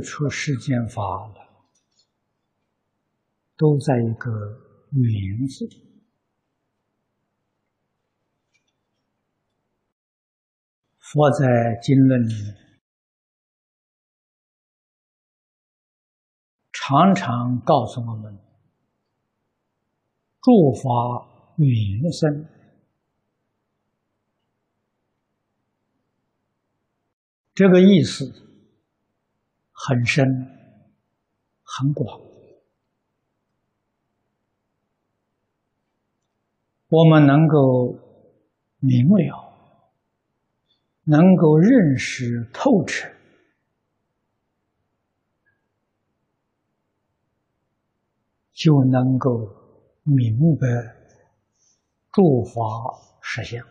出世间法了，都在一个“名”字。佛在经论里常常告诉我们：“诸法名生。”这个意思。很深，很广。我们能够明了，能够认识透彻，就能够明白诸法实相，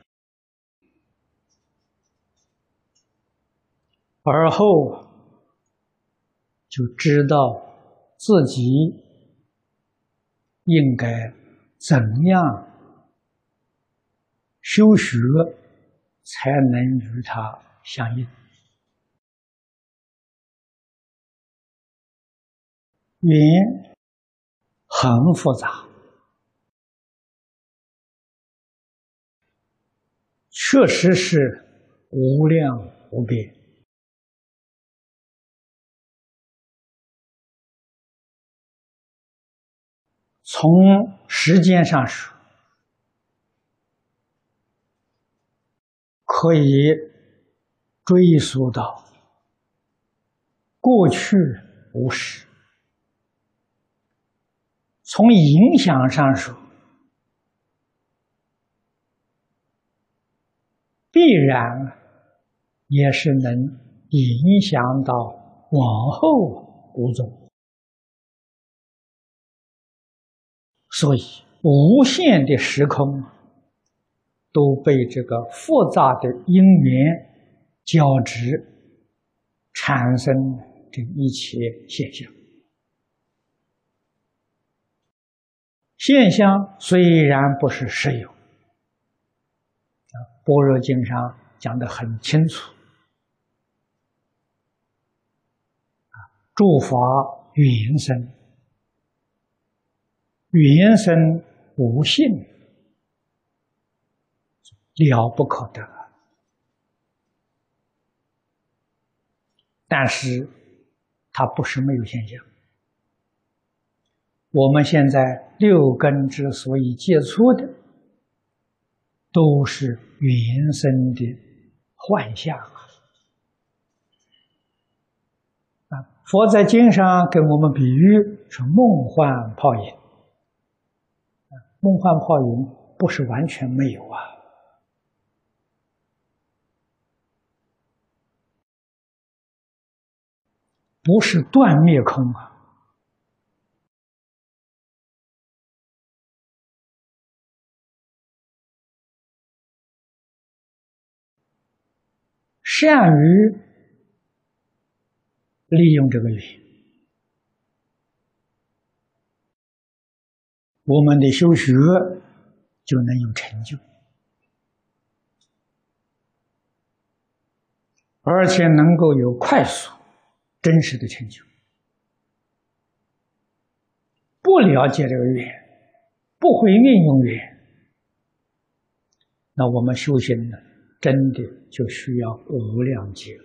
而后。就知道自己应该怎样修学，才能与他相应。缘很复杂，确实是无量无边。从时间上说，可以追溯到过去无始；从影响上说，必然也是能影响到往后五种。所以，无限的时空都被这个复杂的因缘交织，产生这一切现象。现象虽然不是实有，《般若经》上讲的很清楚，啊诸法缘生。原生无性，了不可得。但是，它不是没有现象。我们现在六根之所以接触的，都是原生的幻象啊！佛在经上给我们比喻是梦幻泡影。梦幻泡影不是完全没有啊，不是断灭空啊。善于利用这个理。我们的修学就能有成就，而且能够有快速、真实的成就。不了解这个缘，不会运用缘，那我们修行呢，真的就需要无量劫。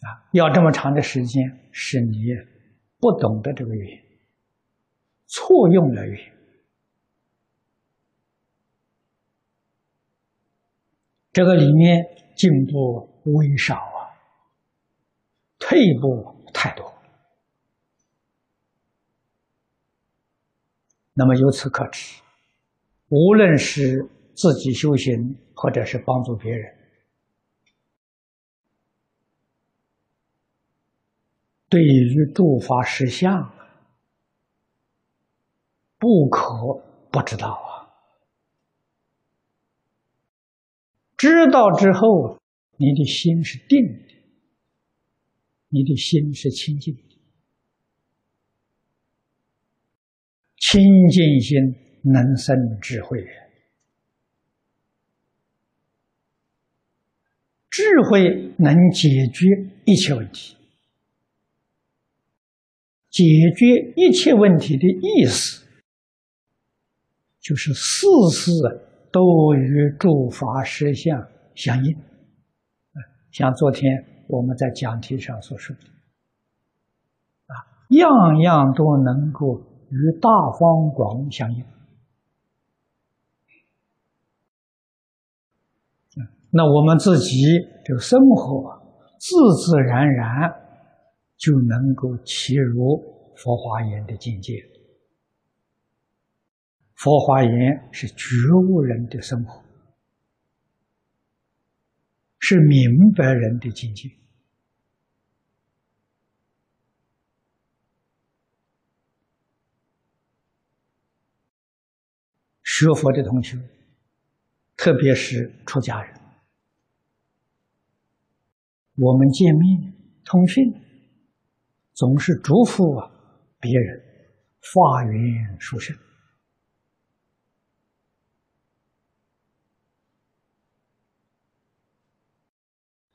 啊，要这么长的时间，是你不懂得这个缘。错用了缘，这个里面进步微少啊，退步太多。那么由此可知，无论是自己修行，或者是帮助别人，对于诸法实相。不可不知道啊！知道之后，你的心是定的，你的心是清净的，清净心能生智慧，智慧能解决一切问题。解决一切问题的意思，就是事事都与诸法实相相应。像昨天我们在讲题上所说的，啊，样样都能够与大方广相应。那我们自己的生活，自自然然。就能够契入佛华严的境界。佛华严是觉悟人的生活，是明白人的境界。学佛的同学，特别是出家人，我们见面通讯。总是嘱咐啊别人发愿殊胜，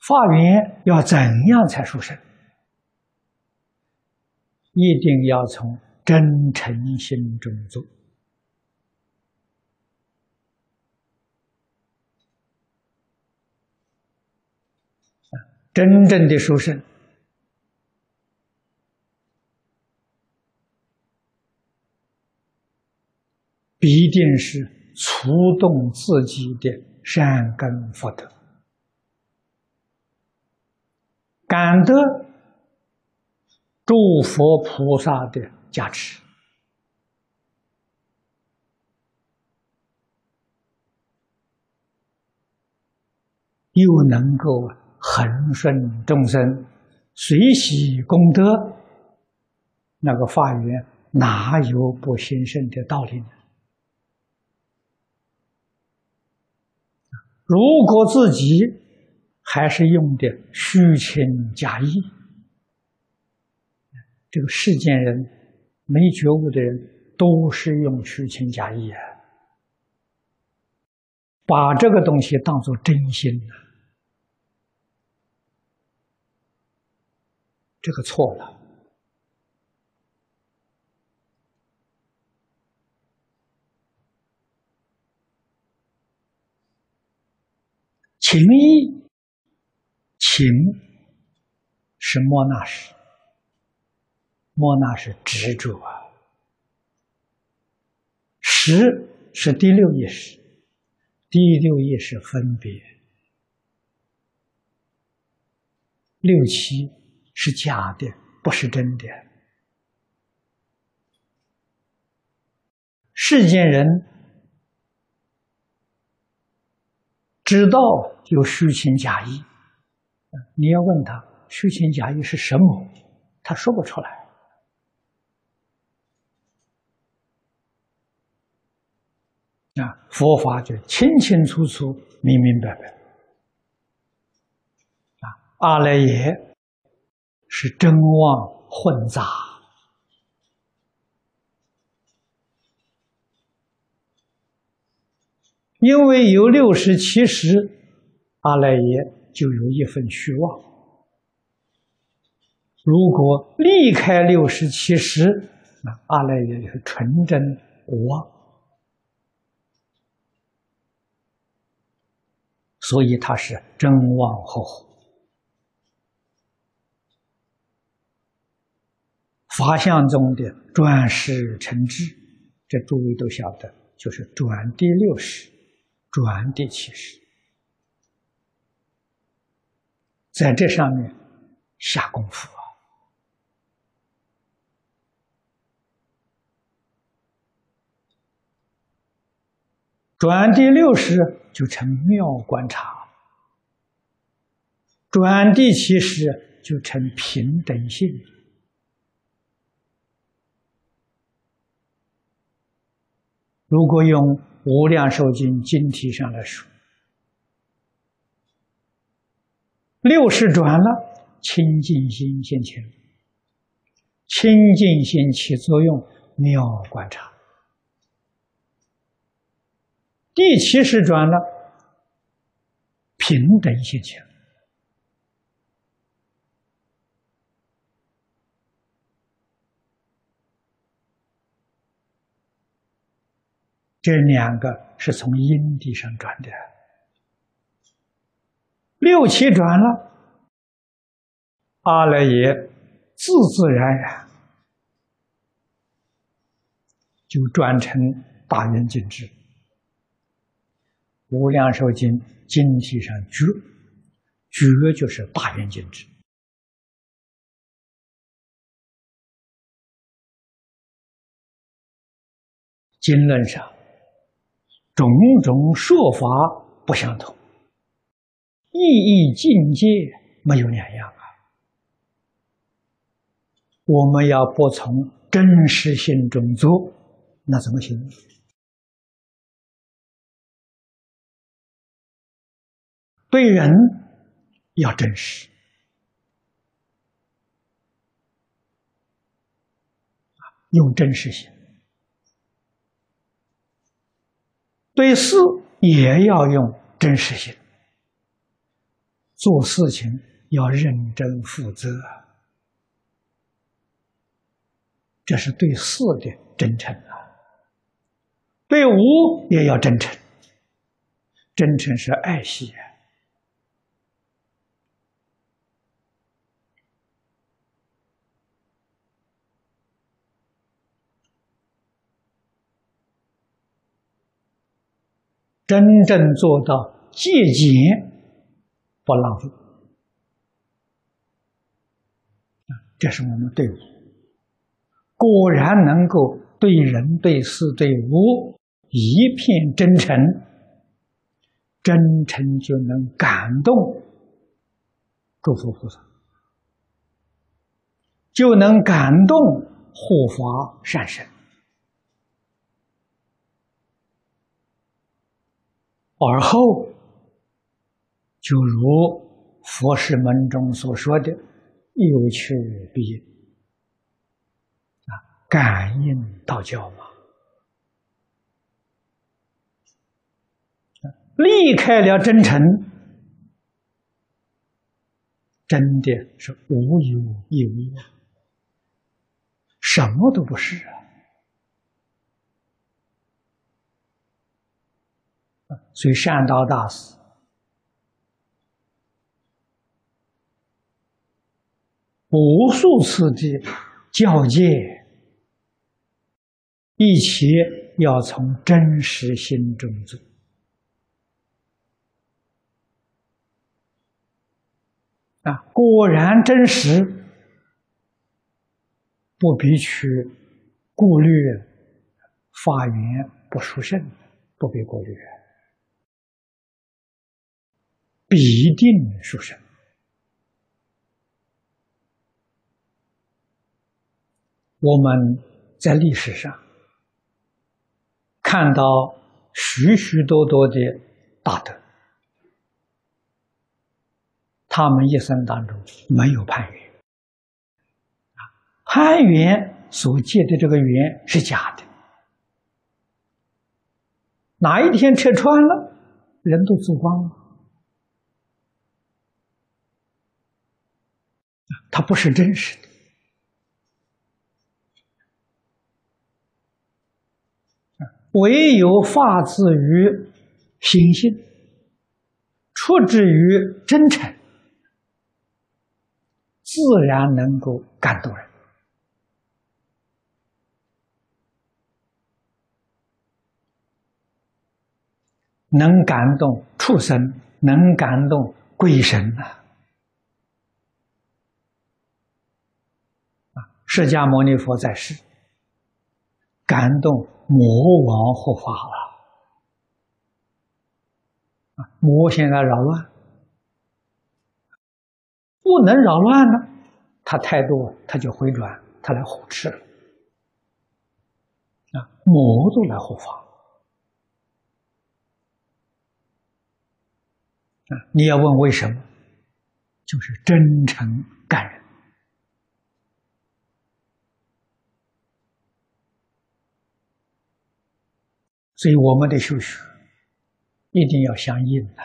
发愿要怎样才殊胜？一定要从真诚心中做真正的殊胜。必定是触动自己的善根福德，感得诸佛菩萨的加持，又能够恒顺众生，随喜功德，那个法缘哪有不兴盛的道理呢？如果自己还是用的虚情假意，这个世间人没觉悟的人都是用虚情假意啊，把这个东西当做真心了，这个错了。情义，情是莫那识，莫那是执着啊。识是第六意识，第六意识分别，六七是假的，不是真的。世间人。知道有虚情假意，你要问他虚情假意是什么，他说不出来。啊，佛法就清清楚楚、明明白白。啊，阿赖耶是真妄混杂。因为有六十七十，阿赖耶就有一份虚妄。如果离开六十七十，那阿赖耶是纯真无妄，所以他是真妄合合。法相中的转世成智，这诸位都晓得，就是转第六识。转第七识，在这上面下功夫啊！转第六识就成妙观察，转第七识就成平等性。如果用。《无量寿经》经题上来说，六世转了清净心，现前清净心起作用，你要观察。第七世转了平等心情。这两个是从阴地上转的。六七转了，阿赖耶自自然然就转成大圆镜智。无量寿经经题上觉，觉就是大圆镜智。经论上种种说法不相同，意义境界没有两样啊。我们要不从真实性中做，那怎么行？对人要真实，用真实性；对事也要用真实性。做事情要认真负责，这是对事的真诚啊。对无也要真诚，真诚是爱惜。真正做到节俭不浪费，这是我们队伍。果然能够对人、对事、对物一片真诚，真诚就能感动诸佛菩萨，就能感动护法善神。而后，就如佛事门中所说的“有求必应”，啊，感应道教嘛，离开了真诚，真的是无有一无，什么都不是啊。所以，善导大师无数次的教诫，一切要从真实心中做啊！果然真实，不必去顾虑法缘不殊胜，不必顾虑。必定殊胜。我们在历史上看到许许多多的大德，他们一生当中没有攀缘，啊，攀缘所结的这个缘是假的。哪一天拆穿了，人都走光了。它不是真实的，唯有发自于心性，出自于真诚，自然能够感动人，能感动畜生，能感动鬼神呐。释迦牟尼佛在世，感动魔王护法了。魔现在扰乱，不能扰乱呢，他态度，他就回转，他来护持。啊，魔都来护法。啊，你要问为什么？就是真诚感人。所以，我们的修学一定要相应的，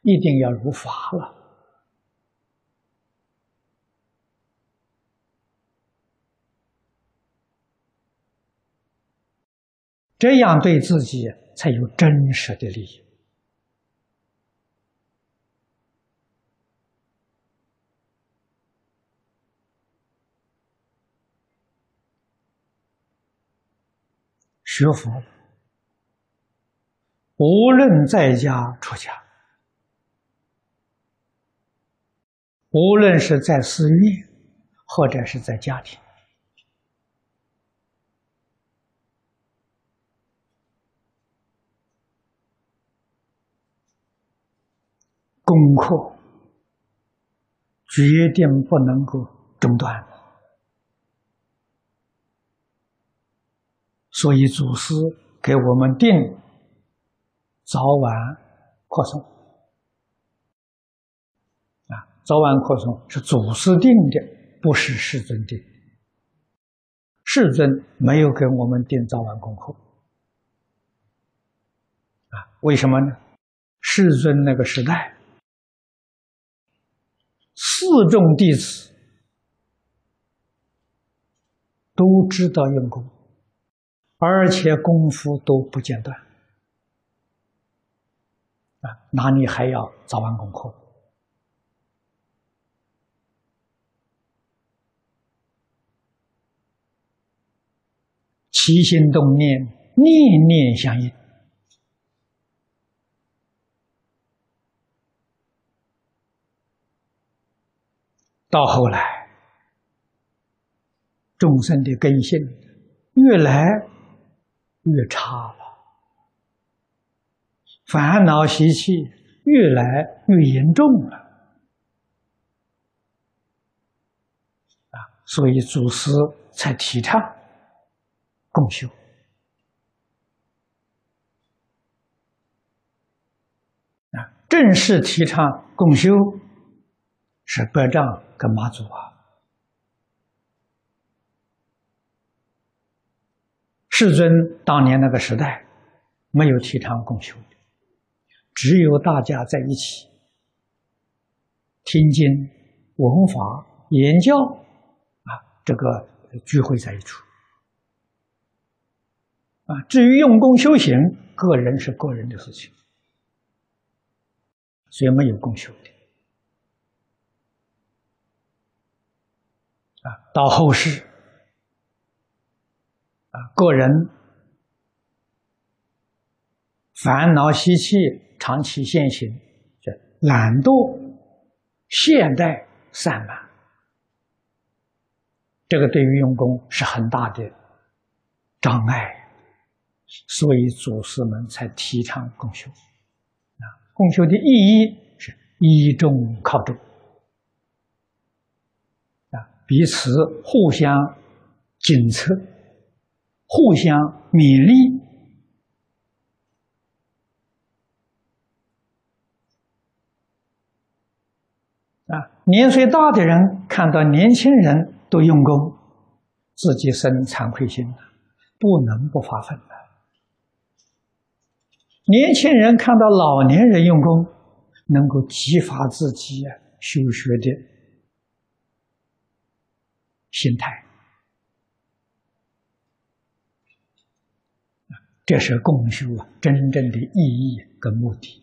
一定要如法了。这样对自己才有真实的利益。学佛，无论在家出家，无论是在寺院，或者是在家庭，功课决定不能够中断。所以，祖师给我们定早晚扩充啊，早晚扩充是祖师定的，不是世尊定。世尊没有给我们定早晚功课啊？为什么呢？世尊那个时代，四众弟子都知道用功。而且功夫都不间断，啊，那你还要早晚功课？起心动念，念念相应。到后来，众生的根性越来。越差了，烦恼习气越来越严重了啊！所以祖师才提倡共修啊，正式提倡共修是百丈跟马祖啊。世尊当年那个时代，没有提倡共修，只有大家在一起听经、闻法、研教，啊，这个聚会在一处，啊，至于用功修行，个人是个人的事情，所以没有共修的，啊，到后世。啊，个人烦恼习气长期现行，这懒惰、懈怠、散漫，这个对于用功是很大的障碍，所以祖师们才提倡共修。啊，共修的意义是依众靠众，啊，彼此互相检测。互相勉励啊！年岁大的人看到年轻人都用功，自己生惭愧心，不能不发奋的。年轻人看到老年人用功，能够激发自己修学的心态。这是共修啊，真正的意义跟目的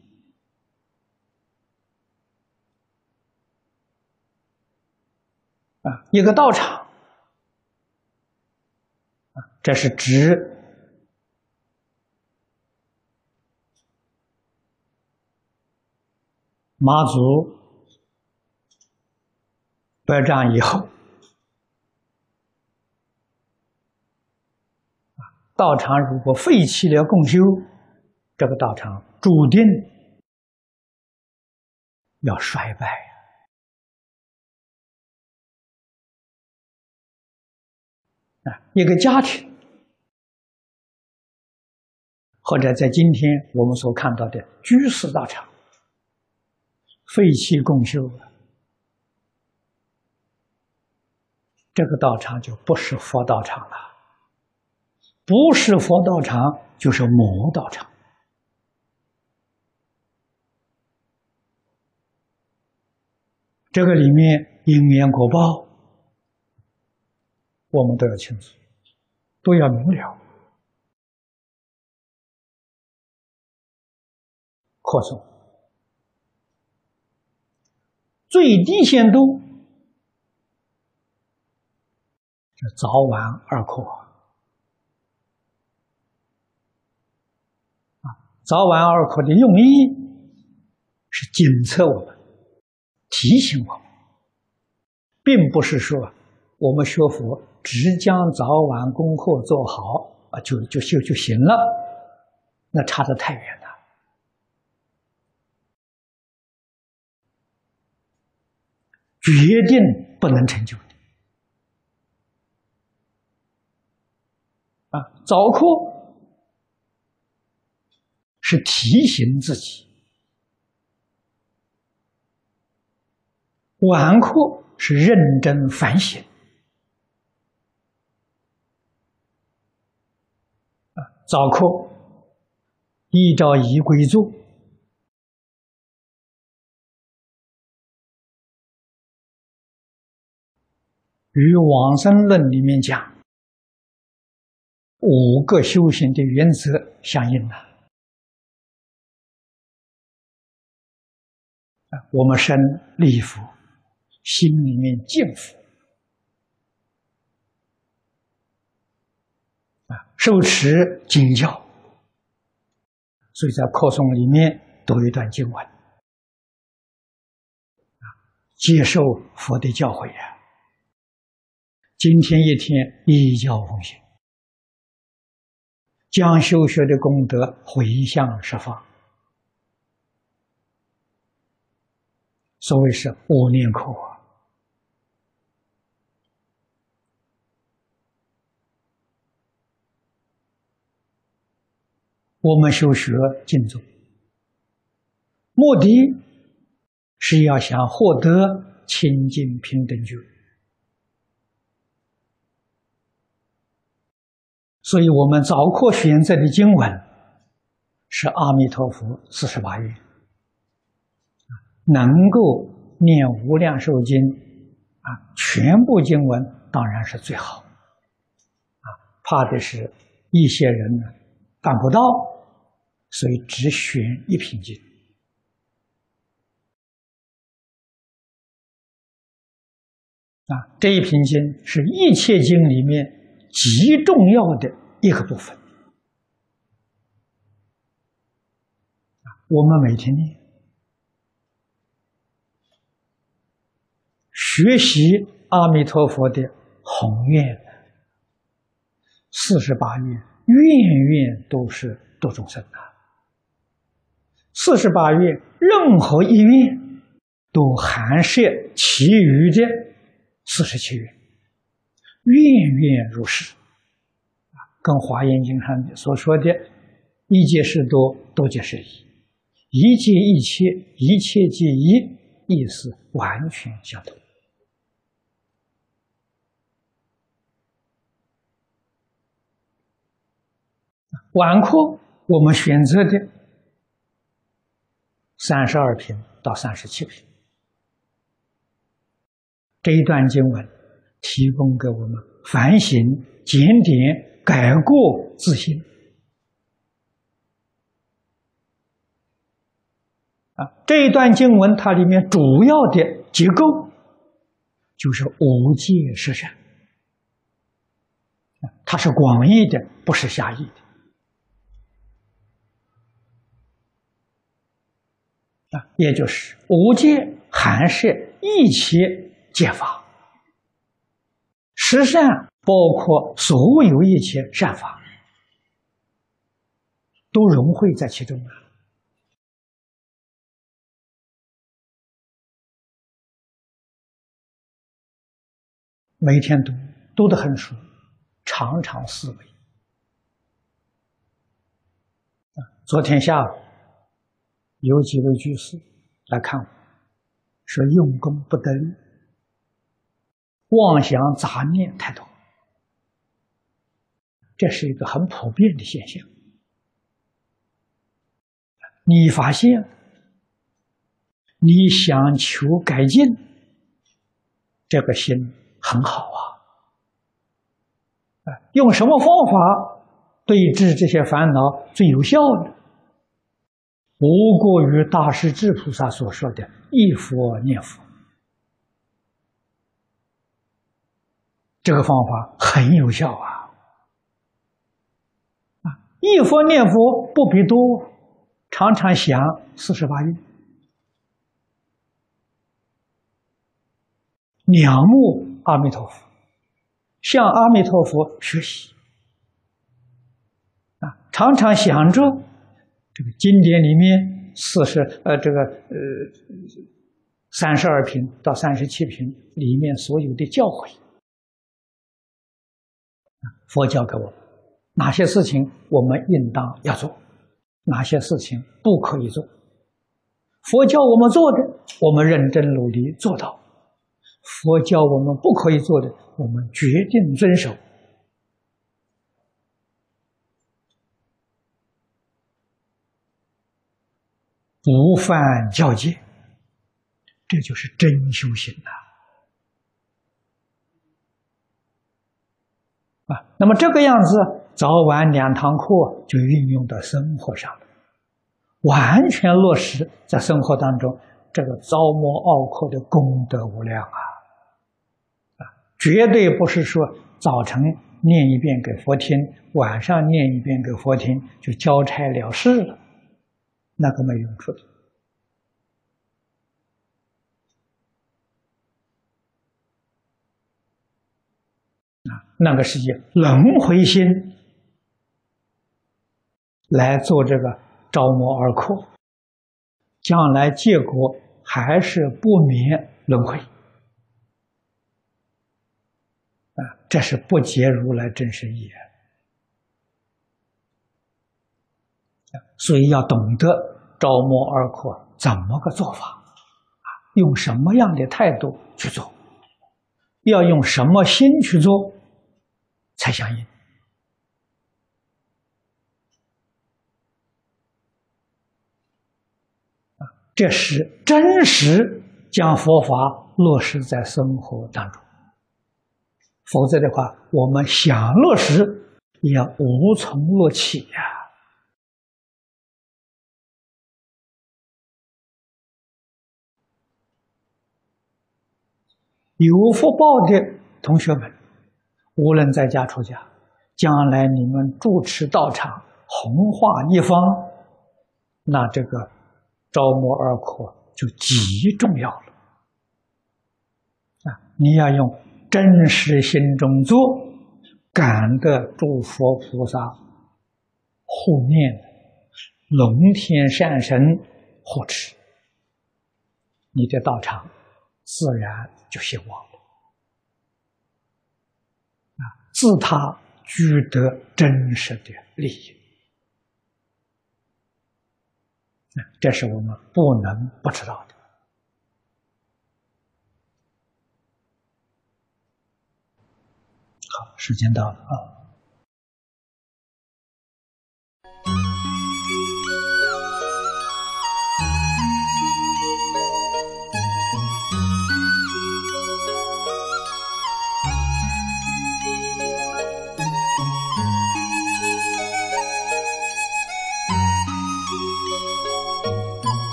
一个道场啊，这是指马祖百丈以后。道场如果废弃了共修，这个道场注定要衰败一个家庭，或者在今天我们所看到的居士道场，废弃共修，这个道场就不是佛道场了。不是佛道场，就是魔道场。这个里面因缘果报，我们都要清楚，都要明了。扩充最低限度，早晚二课。啊，早晚二课的用意是警策我们，提醒我们，并不是说我们学佛只将早晚功课做好啊，就就就就行了，那差得太远了。决定不能成就的啊！早课是提醒自己，晚课是认真反省啊！早课依照仪规做。与往生论里面讲五个修行的原则相应了。我们身立佛，心里面敬佛，啊，受持经教，所以在课诵里面读一段经文，接受佛的教诲呀。今天一天一教奉行，将修学的功德回向十方。所谓是无念苦啊！我们修学净宗，目的是要想获得清净平等觉。所以我们早课选择的经文是阿弥陀佛四十八愿，能够念无量寿经啊，全部经文当然是最好啊。怕的是一些人呢办不到，所以只选一品经啊。这一品经是一切经里面。极重要的一个部分我们每天念，学习阿弥陀佛的宏愿，四十八愿，愿愿都是度众生的。四十八愿，任何一愿都含摄其余的四十七愿。愿愿如是，啊，跟《华严经》上所说的“一切事多，多皆是一”，一切一切，一切皆一，意思完全相同。晚课我们选择的三十二品到三十七品这一段经文。提供给我们反省、检点、改过自新。啊，这一段经文它里面主要的结构就是无界十善，它是广义的，不是狭义的。啊，也就是无界含摄一切戒法。十善包括所有一切善法，都融汇在其中了。每天读，读得很熟，常常思维。昨天下午有几位居士来看我，说用功不得。妄想杂念太多，这是一个很普遍的现象。你发现，你想求改进，这个心很好啊。用什么方法对治这些烦恼最有效呢？无过于大势至菩萨所说的“一佛念佛”，这个方法很有效啊！啊，一佛念佛不比多，常常想四十八愿。仰慕阿弥陀佛，向阿弥陀佛学习啊！常常想着这个经典里面四十呃这个呃三十二品到三十七品里面所有的教诲，佛教给我们哪些事情我们应当要做，哪些事情不可以做。佛教我们做的，我们认真努力做到。佛教我们不可以做的，我们决定遵守，不犯教戒，这就是真修行呐！啊，那么这个样子，早晚两堂课就运用到生活上了，完全落实在生活当中，这个招摩奥课的功德无量啊！绝对不是说早晨念一遍给佛听，晚上念一遍给佛听就交差了事了，那个没用处的啊，那个是以轮回心来做这个招魔而扩，将来结果还是不免轮回啊。这是不解如来真实义所以要懂得招摩二扩怎么个做法啊？用什么样的态度去做？要用什么心去做才相应？这是真实将佛法落实在生活当中。否则的话，我们想落实也无从落起呀。有福报的同学们，无论在家出家，将来你们主持道场、弘化一方，那这个招摩二扩就极重要了啊！你要用。真实心中做，感得诸佛菩萨护念，龙天善神护持，你的道场自然就兴旺了。啊，自他取得真实的利益，这是我们不能不知道的。好时间到了啊。